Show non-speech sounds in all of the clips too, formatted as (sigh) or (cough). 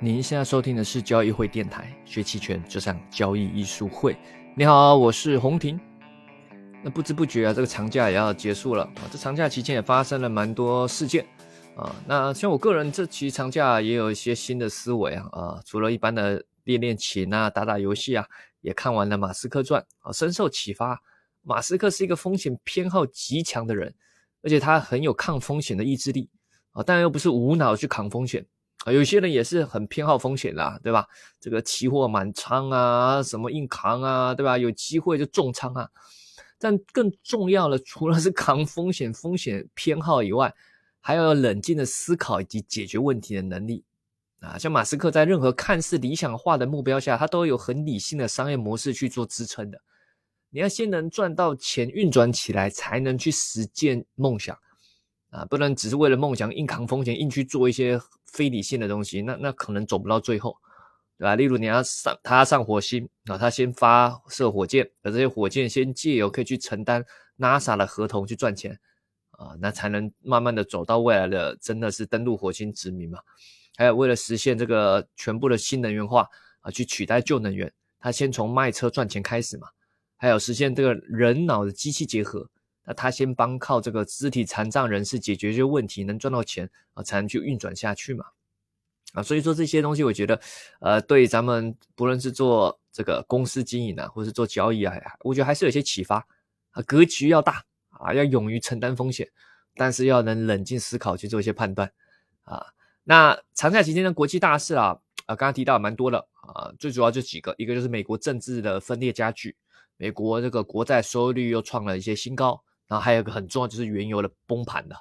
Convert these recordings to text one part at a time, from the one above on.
您现在收听的是交易会电台，学期权就像交易艺术会。你好，我是洪婷。那不知不觉啊，这个长假也要结束了啊。这长假期间也发生了蛮多事件啊。那像我个人这期长假也有一些新的思维啊啊，除了一般的练练琴啊、打打游戏啊，也看完了《马斯克传》啊，深受启发。马斯克是一个风险偏好极强的人，而且他很有抗风险的意志力啊，但又不是无脑去扛风险。有些人也是很偏好风险的，对吧？这个期货满仓啊，什么硬扛啊，对吧？有机会就重仓啊。但更重要的，除了是扛风险、风险偏好以外，还要冷静的思考以及解决问题的能力啊。像马斯克在任何看似理想化的目标下，他都有很理性的商业模式去做支撑的。你要先能赚到钱，运转起来，才能去实践梦想。啊，不能只是为了梦想硬扛风险，硬去做一些非理性的东西，那那可能走不到最后，对吧？例如你要上，他要上火星啊，他先发射火箭，而这些火箭先借由可以去承担 NASA 的合同去赚钱啊，那才能慢慢的走到未来的真的是登陆火星殖民嘛。还有为了实现这个全部的新能源化啊，去取代旧能源，他先从卖车赚钱开始嘛。还有实现这个人脑的机器结合。那他先帮靠这个肢体残障人士解决这些问题，能赚到钱啊，才能去运转下去嘛。啊，所以说这些东西，我觉得，呃，对咱们不论是做这个公司经营啊，或是做交易啊，我觉得还是有些启发啊。格局要大啊，要勇于承担风险，但是要能冷静思考去做一些判断啊。那长假期间的国际大事啊，啊，刚刚提到蛮多的啊，最主要就几个，一个就是美国政治的分裂加剧，美国这个国债收益率又创了一些新高。然后还有一个很重要，就是原油的崩盘的。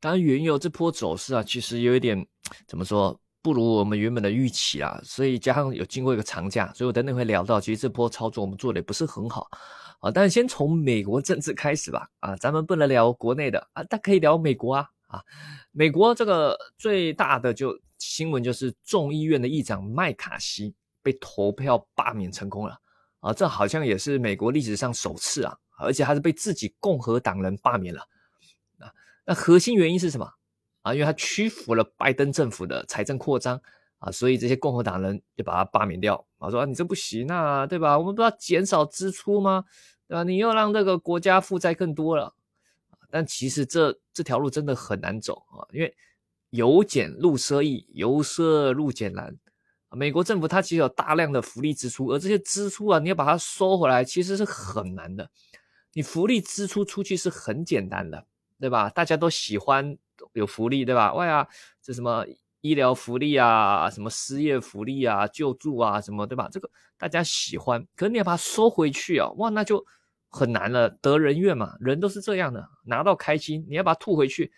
当然，原油这波走势啊，其实有一点怎么说，不如我们原本的预期啊。所以加上有经过一个长假，所以我等等会聊到，其实这波操作我们做的也不是很好啊。但是先从美国政治开始吧。啊，咱们不能聊国内的啊，但可以聊美国啊。啊，美国这个最大的就新闻就是众议院的议长麦卡锡被投票罢免成功了啊，这好像也是美国历史上首次啊。而且还是被自己共和党人罢免了啊！那核心原因是什么啊？因为他屈服了拜登政府的财政扩张啊，所以这些共和党人就把他罢免掉啊，说你这不行啊，对吧？我们不要减少支出吗？对吧？你又让这个国家负债更多了但其实这这条路真的很难走啊，因为由俭入奢易，由奢入俭难。美国政府它其实有大量的福利支出，而这些支出啊，你要把它收回来，其实是很难的。你福利支出出去是很简单的，对吧？大家都喜欢有福利，对吧？哇呀，这什么医疗福利啊，什么失业福利啊，救助啊，什么，对吧？这个大家喜欢，可是你要把它收回去啊，哇，那就很难了。得人愿嘛，人都是这样的，拿到开心，你要把它吐回去，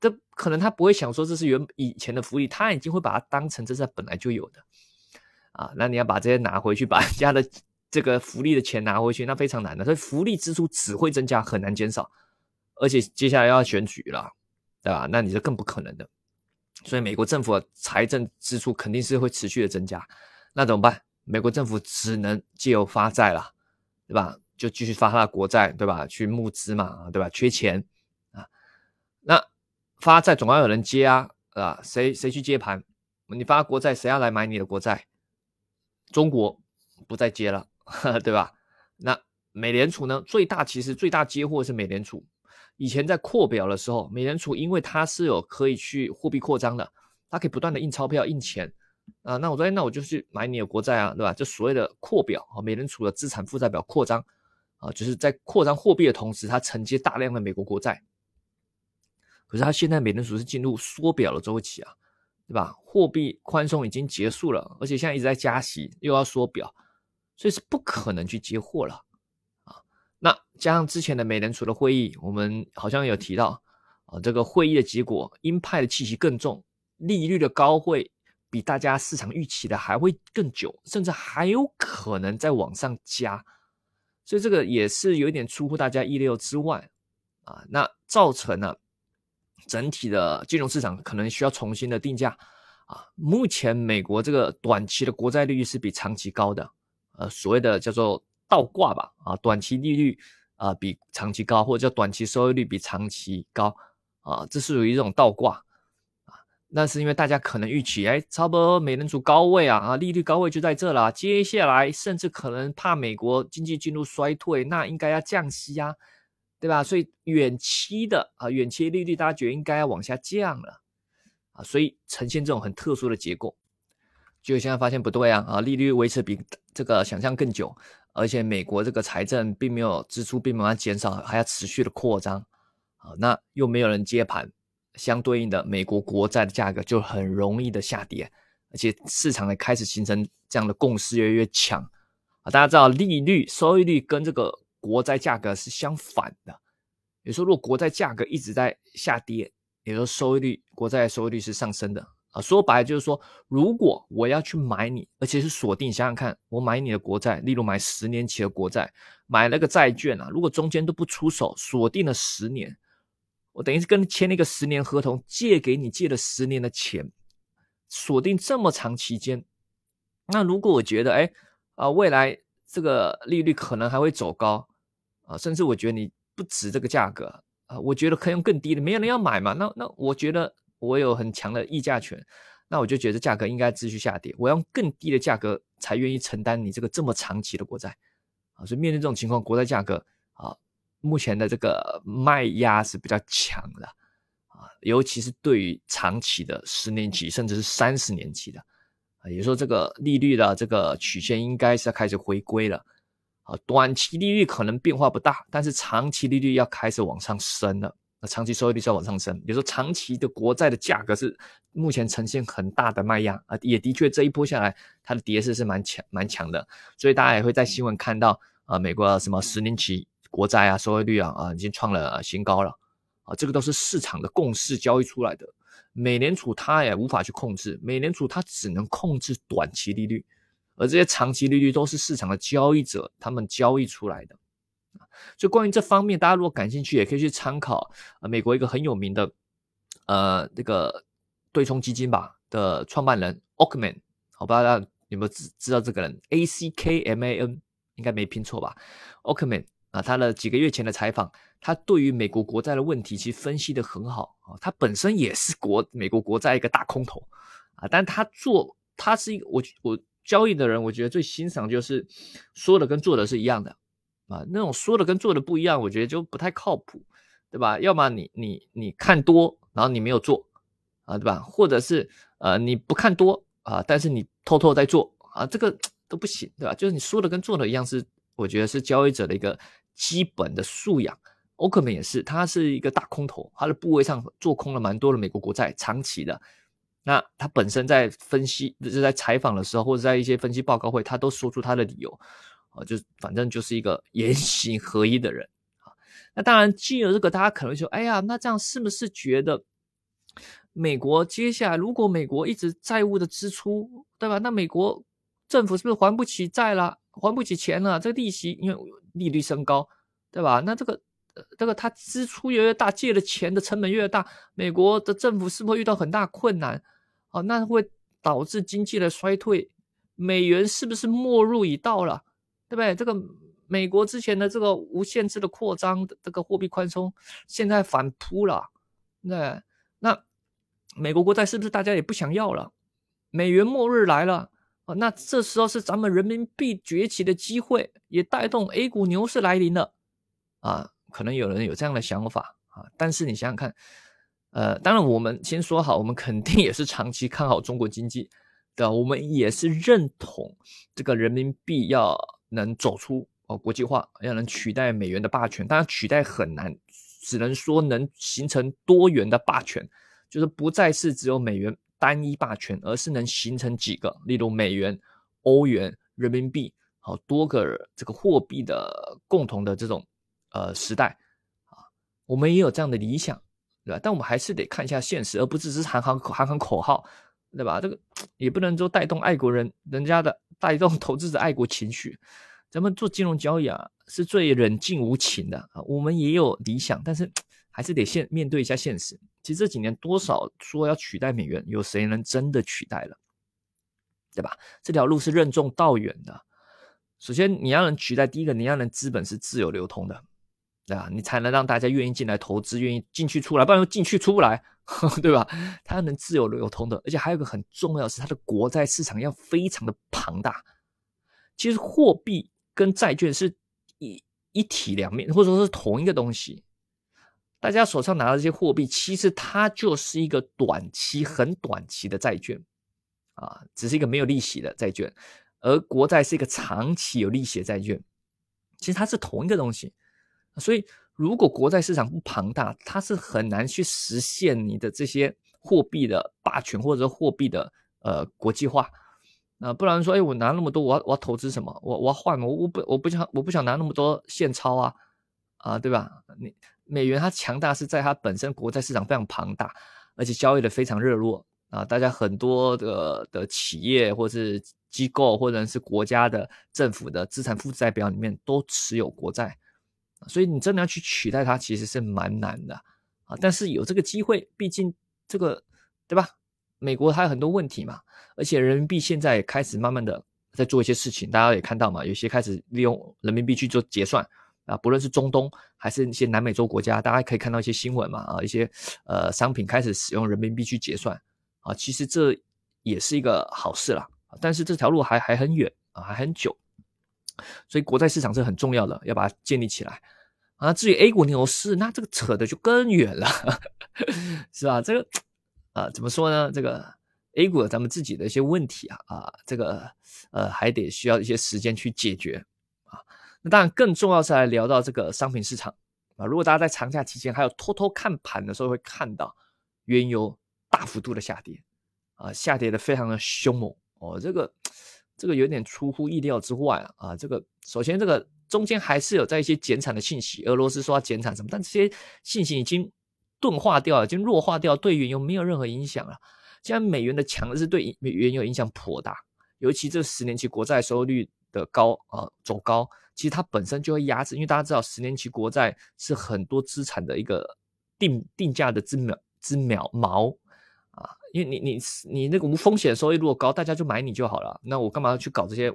这可能他不会想说这是原以前的福利，他已经会把它当成这是本来就有的啊。那你要把这些拿回去，把人家的。这个福利的钱拿回去，那非常难的，所以福利支出只会增加，很难减少。而且接下来要选举了，对吧？那你就更不可能的。所以美国政府的财政支出肯定是会持续的增加。那怎么办？美国政府只能借由发债了，对吧？就继续发他的国债，对吧？去募资嘛，对吧？缺钱啊，那发债总要有人接啊，啊，谁谁去接盘？你发国债，谁要来买你的国债？中国不再接了。对吧？那美联储呢？最大其实最大接货是美联储。以前在扩表的时候，美联储因为它是有可以去货币扩张的，它可以不断的印钞票、印钱啊。那我说，那我就去买你的国债啊，对吧？就所谓的扩表啊，美联储的资产负债表扩张啊，就是在扩张货币的同时，它承接大量的美国国债。可是它现在美联储是进入缩表的周期啊，对吧？货币宽松已经结束了，而且现在一直在加息，又要缩表。所以是不可能去接货了啊！那加上之前的美联储的会议，我们好像有提到啊，这个会议的结果鹰派的气息更重，利率的高会比大家市场预期的还会更久，甚至还有可能再往上加，所以这个也是有一点出乎大家意料之外啊！那造成了整体的金融市场可能需要重新的定价啊！目前美国这个短期的国债利率是比长期高的。呃，所谓的叫做倒挂吧，啊，短期利率啊比长期高，或者叫短期收益率比长期高，啊，这是属于一种倒挂，啊，那是因为大家可能预期，哎，差不多美联储高位啊，啊，利率高位就在这了。接下来甚至可能怕美国经济进入衰退，那应该要降息啊，对吧？所以远期的啊，远期利率大家觉得应该要往下降了啊，所以呈现这种很特殊的结构。结果现在发现不对啊，啊，利率维持比这个想象更久，而且美国这个财政并没有支出并没有减少，还要持续的扩张啊，那又没有人接盘。相对应的，美国国债的价格就很容易的下跌，而且市场也开始形成这样的共识越来越强啊！大家知道，利率收益率跟这个国债价格是相反的。有时候，如果国债价格一直在下跌，也就收益率国债收益率是上升的啊。说白了就是说，如果我要去买你，而且是锁定，想想看，我买你的国债，例如买十年期的国债，买了个债券啊，如果中间都不出手，锁定了十年。我等于是跟签了一个十年合同，借给你借了十年的钱，锁定这么长期间。那如果我觉得，哎，啊，未来这个利率可能还会走高，啊，甚至我觉得你不值这个价格，啊，我觉得可以用更低的，没有人要买嘛。那那我觉得我有很强的议价权，那我就觉得价格应该继续下跌，我用更低的价格才愿意承担你这个这么长期的国债，啊，所以面对这种情况，国债价格啊。目前的这个卖压是比较强的啊，尤其是对于长期的十年期甚至是三十年期的啊，也就是说这个利率的这个曲线应该是要开始回归了啊。短期利率可能变化不大，但是长期利率要开始往上升了。那长期收益率是要往上升，比如说长期的国债的价格是目前呈现很大的卖压啊，也的确这一波下来它的跌势是蛮强蛮强的，所以大家也会在新闻看到啊，美国什么十年期。国债啊，收益率啊啊，已经创了新高了啊！这个都是市场的共识交易出来的。美联储它也无法去控制，美联储它只能控制短期利率，而这些长期利率都是市场的交易者他们交易出来的所以关于这方面，大家如果感兴趣，也可以去参考啊，美国一个很有名的呃这个对冲基金吧的创办人 Ockman，我，不知道大家有没有知知道这个人？A C K M A N，应该没拼错吧？Ockman。啊，他的几个月前的采访，他对于美国国债的问题其实分析的很好啊。他本身也是国美国国债一个大空头啊，但他做他是一个我我交易的人，我觉得最欣赏就是说的跟做的是一样的啊。那种说的跟做的不一样，我觉得就不太靠谱，对吧？要么你你你看多，然后你没有做啊，对吧？或者是呃你不看多啊，但是你偷偷在做啊，这个都不行，对吧？就是你说的跟做的一样是。我觉得是交易者的一个基本的素养。欧克曼也是，他是一个大空头，他的部位上做空了蛮多的美国国债，长期的。那他本身在分析，就是在采访的时候，或者在一些分析报告会，他都说出他的理由啊，就反正就是一个言行合一的人啊。那当然，基于这个，大家可能说，哎呀，那这样是不是觉得美国接下来如果美国一直债务的支出，对吧？那美国政府是不是还不起债了？还不起钱了，这个利息因为利率升高，对吧？那这个这个他支出越来越大，借的钱的成本越大，美国的政府是不是遇到很大困难？哦，那会导致经济的衰退，美元是不是末日已到了？对不对？这个美国之前的这个无限制的扩张这个货币宽松，现在反扑了，对，那美国国债是不是大家也不想要了？美元末日来了。啊，那这时候是咱们人民币崛起的机会，也带动 A 股牛市来临了，啊，可能有人有这样的想法啊，但是你想想看，呃，当然我们先说好，我们肯定也是长期看好中国经济的，我们也是认同这个人民币要能走出哦国际化，要能取代美元的霸权，当然取代很难，只能说能形成多元的霸权，就是不再是只有美元。单一霸权，而是能形成几个，例如美元、欧元、人民币，好多个这个货币的共同的这种呃时代啊，我们也有这样的理想，对吧？但我们还是得看一下现实，而不只是喊喊喊喊口号，对吧？这个 (tsk) 也不能说带动爱国人人家的带动投资者爱国情绪。咱们做金融交易啊，是最冷静无情的啊。我们也有理想，但是 (tsk) 还是得现面对一下现实。其实这几年多少说要取代美元，有谁能真的取代了？对吧？这条路是任重道远的。首先你要能取代，第一个你要能资本是自由流通的，对吧？你才能让大家愿意进来投资，愿意进去出来，不然进去出不来，(laughs) 对吧？它能自由流通的，而且还有个很重要是，它的国债市场要非常的庞大。其实货币跟债券是一一体两面，或者说是同一个东西。大家手上拿的这些货币，其实它就是一个短期、很短期的债券啊，只是一个没有利息的债券，而国债是一个长期有利息的债券。其实它是同一个东西，所以如果国债市场不庞大，它是很难去实现你的这些货币的霸权或者货币的呃国际化。那不然说，哎，我拿那么多，我要我要投资什么？我我要换我我不我不想我不想拿那么多现钞啊啊，对吧？你美元它强大是在它本身国债市场非常庞大，而且交易的非常热络啊，大家很多的的企业或是机构或者是国家的政府的资产负债表里面都持有国债，所以你真的要去取代它，其实是蛮难的啊。但是有这个机会，毕竟这个对吧？美国还有很多问题嘛，而且人民币现在开始慢慢的在做一些事情，大家也看到嘛，有些开始利用人民币去做结算啊，不论是中东还是一些南美洲国家，大家可以看到一些新闻嘛啊，一些呃商品开始使用人民币去结算啊，其实这也是一个好事啦，但是这条路还还很远啊，还很久，所以国债市场是很重要的，要把它建立起来啊。至于 A 股牛市，那这个扯的就更远了，(laughs) 是吧？这个。啊，怎么说呢？这个 A 股咱们自己的一些问题啊，啊，这个呃还得需要一些时间去解决啊。那当然，更重要是来聊到这个商品市场啊。如果大家在长假期间还有偷偷看盘的时候，会看到原油大幅度的下跌啊，下跌的非常的凶猛哦。这个这个有点出乎意料之外啊。啊，这个首先这个中间还是有在一些减产的信息，俄罗斯说要减产什么，但这些信息已经。钝化掉了，已经弱化掉，对原油没有任何影响了。现在美元的强势对原油影响颇大，尤其这十年期国债收益率的高啊走高，其实它本身就会压制，因为大家知道十年期国债是很多资产的一个定定价的之秒之秒毛，因为你你你那个无风险收益如果高，大家就买你就好了。那我干嘛要去搞这些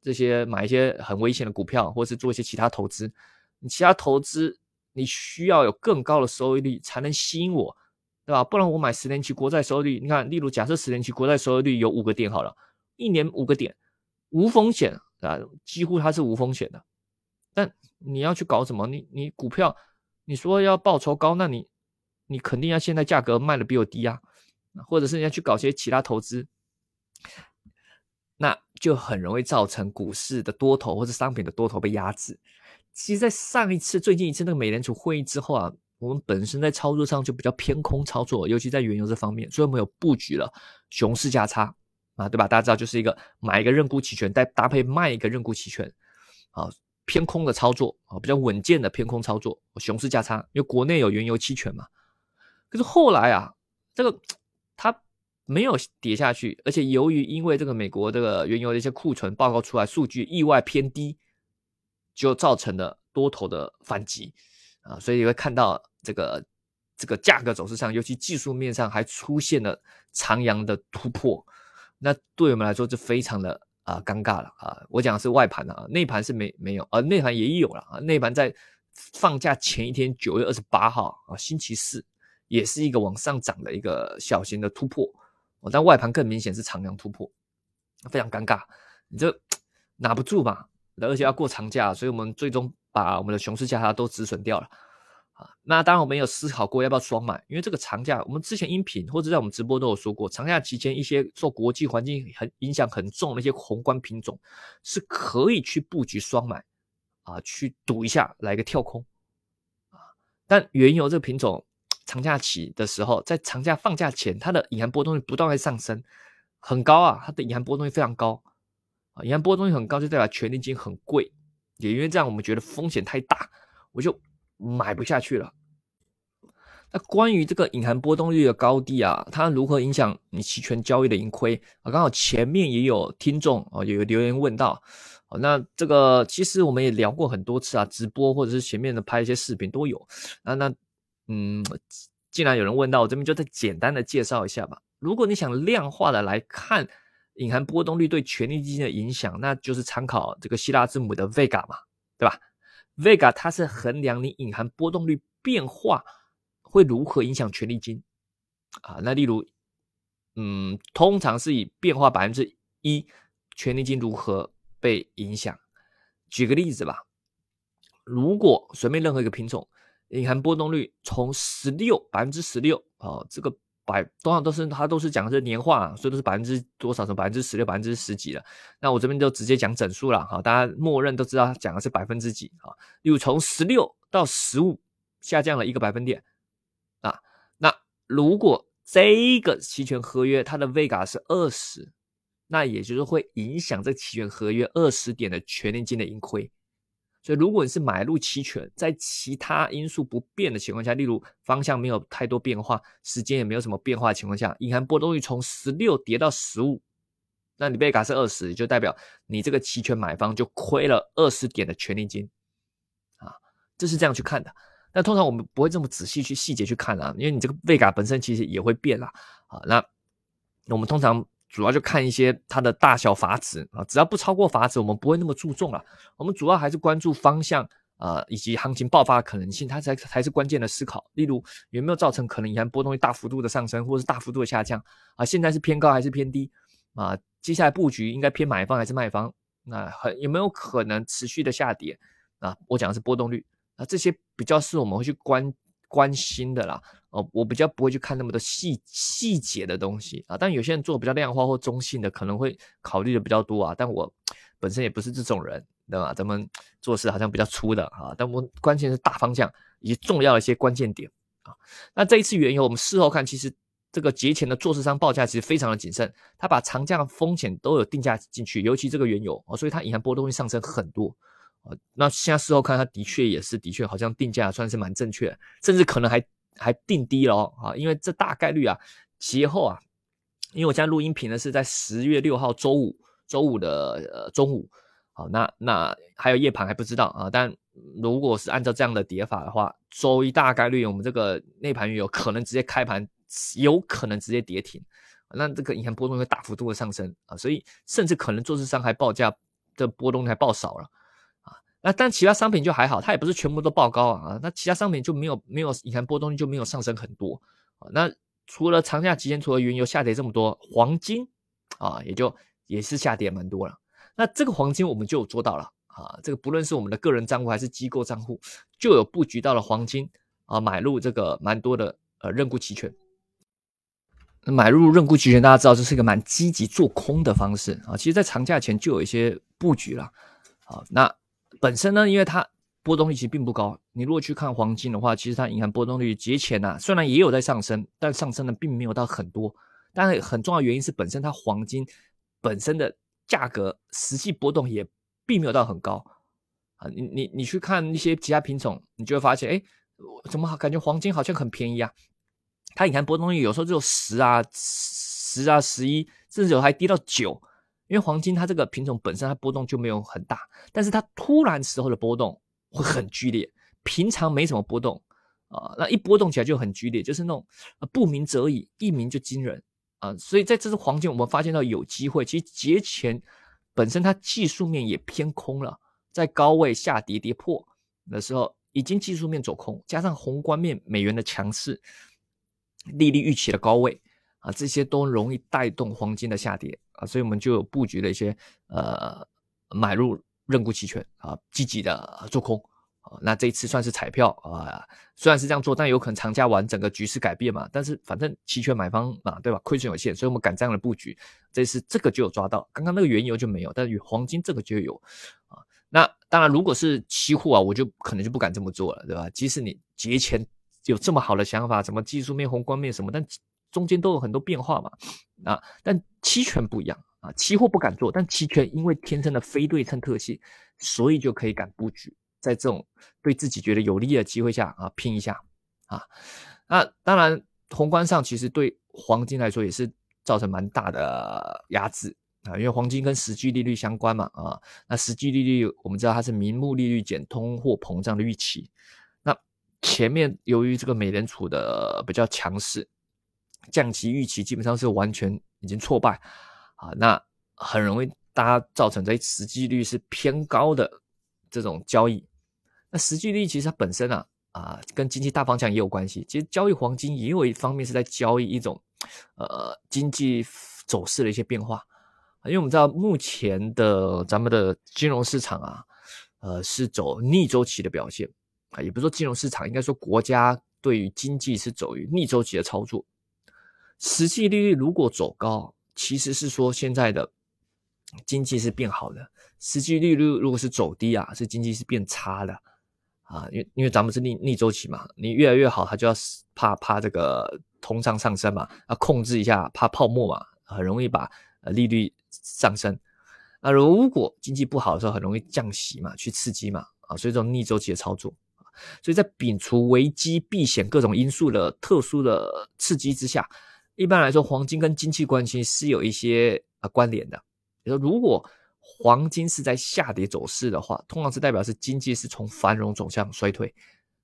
这些买一些很危险的股票，或是做一些其他投资？你其他投资。你需要有更高的收益率才能吸引我，对吧？不然我买十年期国债收益率，你看，例如假设十年期国债收益率有五个点好了，一年五个点，无风险啊，几乎它是无风险的。但你要去搞什么？你你股票，你说要报酬高，那你你肯定要现在价格卖的比我低啊，或者是你要去搞些其他投资，那就很容易造成股市的多头或者商品的多头被压制。其实，在上一次、最近一次那个美联储会议之后啊，我们本身在操作上就比较偏空操作，尤其在原油这方面，所以我们有布局了熊市价差啊，对吧？大家知道，就是一个买一个认沽期权，再搭配卖一个认沽期权，啊，偏空的操作啊，比较稳健的偏空操作，熊市价差，因为国内有原油期权嘛。可是后来啊，这个它没有跌下去，而且由于因为这个美国这个原油的一些库存报告出来，数据意外偏低。就造成了多头的反击啊，所以你会看到这个这个价格走势上，尤其技术面上还出现了长阳的突破，那对我们来说就非常的啊尴尬了啊。我讲的是外盘啊，内盘是没没有啊，内盘也有了啊。内盘在放假前一天，九月二十八号啊，星期四，也是一个往上涨的一个小型的突破，但外盘更明显是长阳突破，非常尴尬，你这拿不住吧？而且要过长假，所以我们最终把我们的熊市价差都止损掉了啊。那当然我们有思考过要不要双买，因为这个长假，我们之前音频或者在我们直播都有说过，长假期间一些受国际环境很影响很重的一些宏观品种是可以去布局双买啊，去赌一下来个跳空啊。但原油这个品种长假期的时候，在长假放假前，它的隐含波动率不断在上升，很高啊，它的隐含波动率非常高。啊，隐含波动率很高，就代表权利金很贵，也因为这样，我们觉得风险太大，我就买不下去了。那关于这个隐含波动率的高低啊，它如何影响你期权交易的盈亏啊？刚好前面也有听众啊，有留言问到，那这个其实我们也聊过很多次啊，直播或者是前面的拍一些视频都有。那那嗯，既然有人问到，我这边就再简单的介绍一下吧。如果你想量化的来看。隐含波动率对权利基金的影响，那就是参考这个希腊字母的 vega 嘛，对吧？vega 它是衡量你隐含波动率变化会如何影响权利金啊。那例如，嗯，通常是以变化百分之一，权利金如何被影响？举个例子吧，如果随便任何一个品种，隐含波动率从十六百分之十六啊，这个。百多少都是它都是讲的是年化，所以都是百分之多少，从百分之十六、百分之十几了。那我这边就直接讲整数了哈，大家默认都知道讲的是百分之几啊。例如从十六到十五下降了一个百分点啊。那如果这个期权合约它的 vega 是二十，那也就是会影响这期权合约二十点的全年金的盈亏。所以，如果你是买入期权，在其他因素不变的情况下，例如方向没有太多变化，时间也没有什么变化的情况下，隐含波动率从十六跌到十五，那你贝卡是二十，就代表你这个期权买方就亏了二十点的权利金啊，这是这样去看的。那通常我们不会这么仔细去细节去看啊，因为你这个贝卡本身其实也会变啦啊。那我们通常。主要就看一些它的大小阀值啊，只要不超过阀值，我们不会那么注重了。我们主要还是关注方向啊，以及行情爆发的可能性，它才才是关键的思考。例如有没有造成可能隐含波动率大幅度的上升，或者是大幅度的下降啊？现在是偏高还是偏低啊？接下来布局应该偏买方还是卖方？那很有没有可能持续的下跌啊？我讲的是波动率啊，这些比较是我们会去关关心的啦。哦，我比较不会去看那么多细细节的东西啊，但有些人做比较量化或中性的，可能会考虑的比较多啊。但我 (tsk) 本身也不是这种人，对吧？咱们 (tsk) 做事好像比较粗的啊，但我关键是大方向以及重要的一些关键点啊。那这一次原油，我们事后看，其实这个节前的做市商报价其实非常的谨慎，他把长假风险都有定价进去，尤其这个原油啊，所以它隐含波动会上升很多啊。那现在事后看，它的确也是的确好像定价算是蛮正确，甚至可能还。还定低了哦，啊，因为这大概率啊，节后啊，因为我现在录音频呢是在十月六号周五，周五的呃中午，好，那那还有夜盘还不知道啊，但如果是按照这样的叠法的话，周一大概率我们这个内盘有可能直接开盘，有可能直接跌停，那这个银行波动会大幅度的上升啊，所以甚至可能做市商还报价的波动还报少了。那但其他商品就还好，它也不是全部都爆高啊，那其他商品就没有没有，你看波动率就没有上升很多。那除了长假期间，除了原油下跌这么多，黄金啊也就也是下跌蛮多了。那这个黄金我们就有做到了啊，这个不论是我们的个人账户还是机构账户，就有布局到了黄金啊，买入这个蛮多的呃认沽期权。买入认沽期权，大家知道这是一个蛮积极做空的方式啊。其实，在长假前就有一些布局了啊，那。本身呢，因为它波动率其实并不高。你如果去看黄金的话，其实它银行波动率节前呐，虽然也有在上升，但上升的并没有到很多。但是很重要原因是，本身它黄金本身的价格实际波动也并没有到很高啊。你你你去看一些其他品种，你就会发现，哎，怎么感觉黄金好像很便宜啊？它银行波动率有时候只有十啊、十啊、十一，甚至有还低到九。因为黄金它这个品种本身它波动就没有很大，但是它突然时候的波动会很剧烈，平常没什么波动啊，那一波动起来就很剧烈，就是那种不鸣则已，一鸣就惊人啊。所以在这次黄金，我们发现到有机会，其实节前本身它技术面也偏空了，在高位下跌跌破的时候，已经技术面走空，加上宏观面美元的强势，利率预期的高位。啊，这些都容易带动黄金的下跌啊，所以我们就布局了一些呃买入认沽期权啊，积极的做空啊。那这一次算是彩票啊，虽然是这样做，但有可能长假完整个局势改变嘛。但是反正期权买方嘛，对吧？亏损有限，所以我们敢这样的布局。这次这个就有抓到，刚刚那个原油就没有，但是黄金这个就有啊。那当然，如果是期货啊，我就可能就不敢这么做了，对吧？即使你节前有这么好的想法，什么技术面、宏观面什么，但中间都有很多变化嘛，啊，但期权不一样啊，期货不敢做，但期权因为天生的非对称特性，所以就可以敢布局，在这种对自己觉得有利的机会下啊，拼一下啊，那当然宏观上其实对黄金来说也是造成蛮大的压制啊，因为黄金跟实际利率相关嘛啊，那实际利率我们知道它是名目利率减通货膨胀的预期，那前面由于这个美联储的比较强势。降息预期基本上是完全已经挫败啊，那很容易大家造成在实际率是偏高的这种交易。那实际率其实它本身啊，啊，跟经济大方向也有关系。其实交易黄金也有一方面是在交易一种呃经济走势的一些变化，因为我们知道目前的咱们的金融市场啊，呃是走逆周期的表现啊，也不是说金融市场，应该说国家对于经济是走于逆周期的操作。实际利率如果走高，其实是说现在的经济是变好的；实际利率如果是走低啊，是经济是变差的。啊，因为因为咱们是逆逆周期嘛，你越来越好，它就要怕怕这个通胀上升嘛，要控制一下，怕泡沫嘛，很容易把利率上升。那如果经济不好的时候，很容易降息嘛，去刺激嘛，啊，所以这种逆周期的操作，所以在摒除危机避险各种因素的特殊的刺激之下，一般来说，黄金跟经济关系是有一些啊关联的。比如说，如果黄金是在下跌走势的话，通常是代表是经济是从繁荣走向衰退；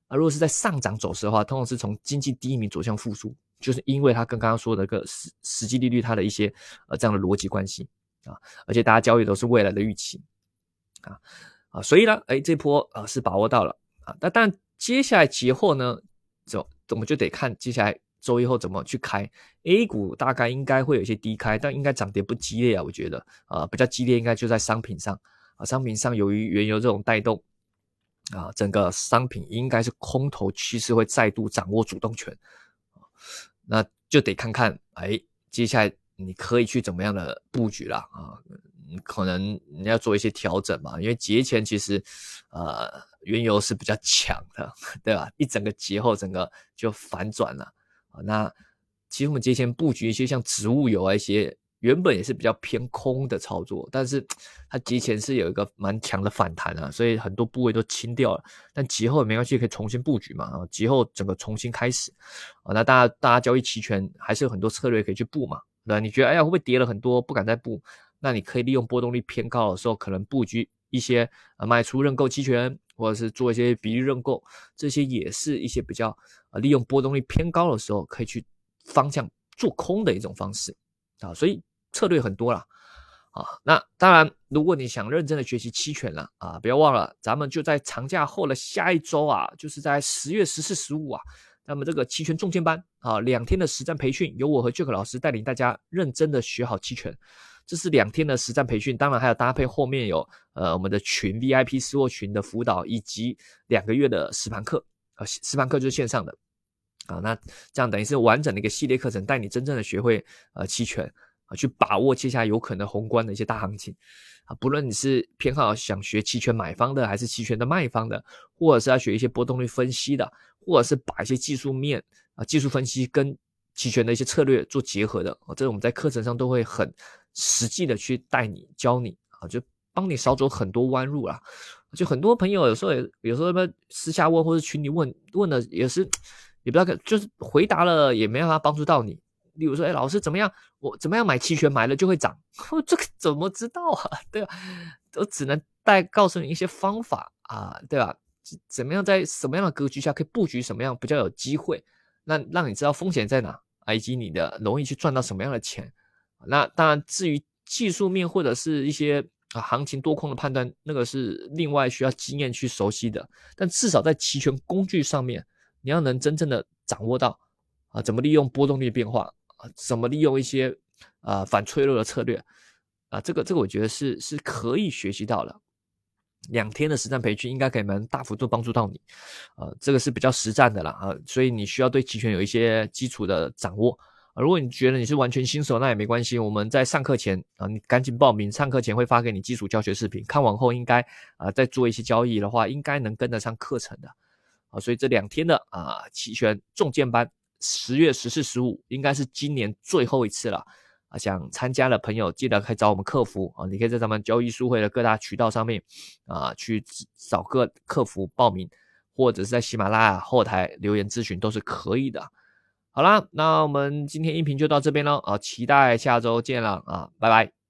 而如果是在上涨走势的话，通常是从经济低迷走向复苏。就是因为它跟刚刚说的个实实际利率它的一些呃这样的逻辑关系啊，而且大家交易都是未来的预期啊啊，所以呢，哎，这波啊是把握到了啊，那但接下来节后呢，就我们就得看接下来。周一后怎么去开？A 股大概应该会有一些低开，但应该涨跌不激烈啊。我觉得啊，比较激烈应该就在商品上啊。商品上由于原油这种带动啊，整个商品应该是空头趋势会再度掌握主动权那就得看看哎，接下来你可以去怎么样的布局了啊？可能你要做一些调整嘛，因为节前其实呃原油是比较强的，(laughs) 对吧？一整个节后整个就反转了。那其实我们节前布局一些像植物油啊一些，原本也是比较偏空的操作，但是它节前是有一个蛮强的反弹啊，所以很多部位都清掉了。但节后没关系，可以重新布局嘛啊，节后整个重新开始啊。那大家大家交易期权还是有很多策略可以去布嘛，对吧？你觉得哎呀会不会跌了很多，不敢再布？那你可以利用波动率偏高的时候，可能布局一些呃卖出认购期权，或者是做一些比例认购，这些也是一些比较呃。利用波动率偏高的时候，可以去方向做空的一种方式啊，所以策略很多了啊。那当然，如果你想认真的学习期权了啊，不要忘了，咱们就在长假后的下一周啊，就是在十月十四、十五啊，那么这个期权重剑班啊，两天的实战培训，由我和 Jack 老师带领大家认真的学好期权。这是两天的实战培训，当然还有搭配后面有呃我们的群 VIP 私货群的辅导，以及两个月的实盘课啊，实盘课就是线上的。啊，那这样等于是完整的一个系列课程，带你真正的学会呃期权啊，去把握接下来有可能宏观的一些大行情啊。不论你是偏好想学期权买方的，还是期权的卖方的，或者是要学一些波动率分析的，或者是把一些技术面啊技术分析跟期权的一些策略做结合的啊，这我们在课程上都会很实际的去带你教你啊，就帮你少走很多弯路啦。就很多朋友有时候也有时候么私下问或者群里问问的也是。也不知道，就是回答了也没办法帮助到你。例如说，哎，老师怎么样？我怎么样买期权买了就会涨？(laughs) 这个怎么知道啊？对吧？我只能带告诉你一些方法啊，对吧？怎么样在什么样的格局下可以布局什么样比较有机会？那让你知道风险在哪，以及你的容易去赚到什么样的钱。那当然，至于技术面或者是一些啊行情多空的判断，那个是另外需要经验去熟悉的。但至少在期权工具上面。你要能真正的掌握到啊，怎么利用波动率变化啊，怎么利用一些啊反脆弱的策略啊，这个这个我觉得是是可以学习到的。两天的实战培训应该可以能大幅度帮助到你，呃，这个是比较实战的了啊，所以你需要对期权有一些基础的掌握。如果你觉得你是完全新手，那也没关系，我们在上课前啊，你赶紧报名，上课前会发给你基础教学视频，看完后应该啊再做一些交易的话，应该能跟得上课程的。啊，所以这两天的啊期权重剑班，十月十四、十五应该是今年最后一次了啊！想参加的朋友记得可以找我们客服啊，你可以在咱们交易书会的各大渠道上面啊去找个客服报名，或者是在喜马拉雅后台留言咨询都是可以的。好啦，那我们今天音频就到这边喽啊，期待下周见了啊，拜拜。